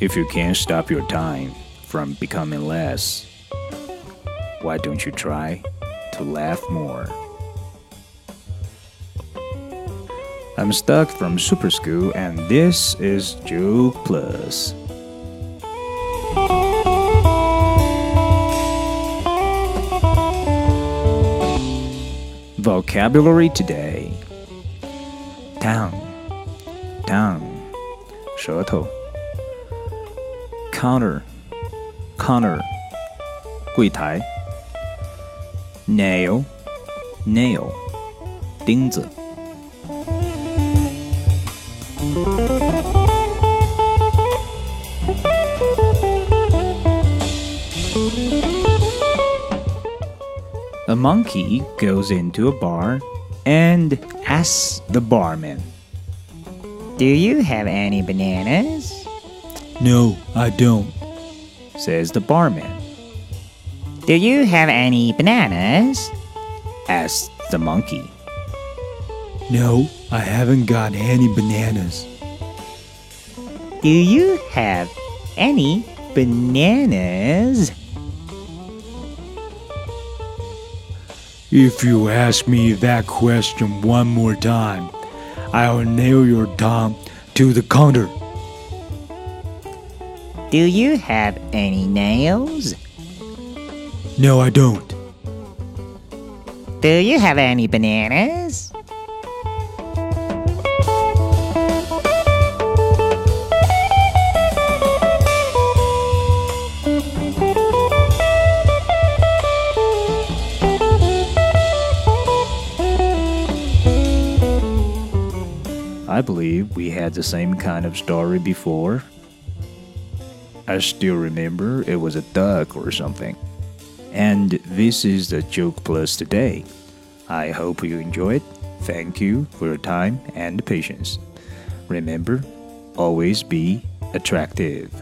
If you can't stop your time from becoming less, why don't you try to laugh more? I'm stuck from Super School, and this is Joke Plus. Vocabulary today tongue, tongue, 舌头 counter, counter, 柜台 nail, nail, 钉子 A monkey goes into a bar and asks the barman, Do you have any bananas? No, I don't, says the barman. Do you have any bananas? Asks the monkey. No, I haven't got any bananas. Do you have any bananas? If you ask me that question one more time, I'll nail your tongue to the counter. Do you have any nails? No, I don't. Do you have any bananas? I believe we had the same kind of story before. I still remember it was a duck or something. And this is the Joke Plus today. I hope you enjoyed. Thank you for your time and patience. Remember, always be attractive.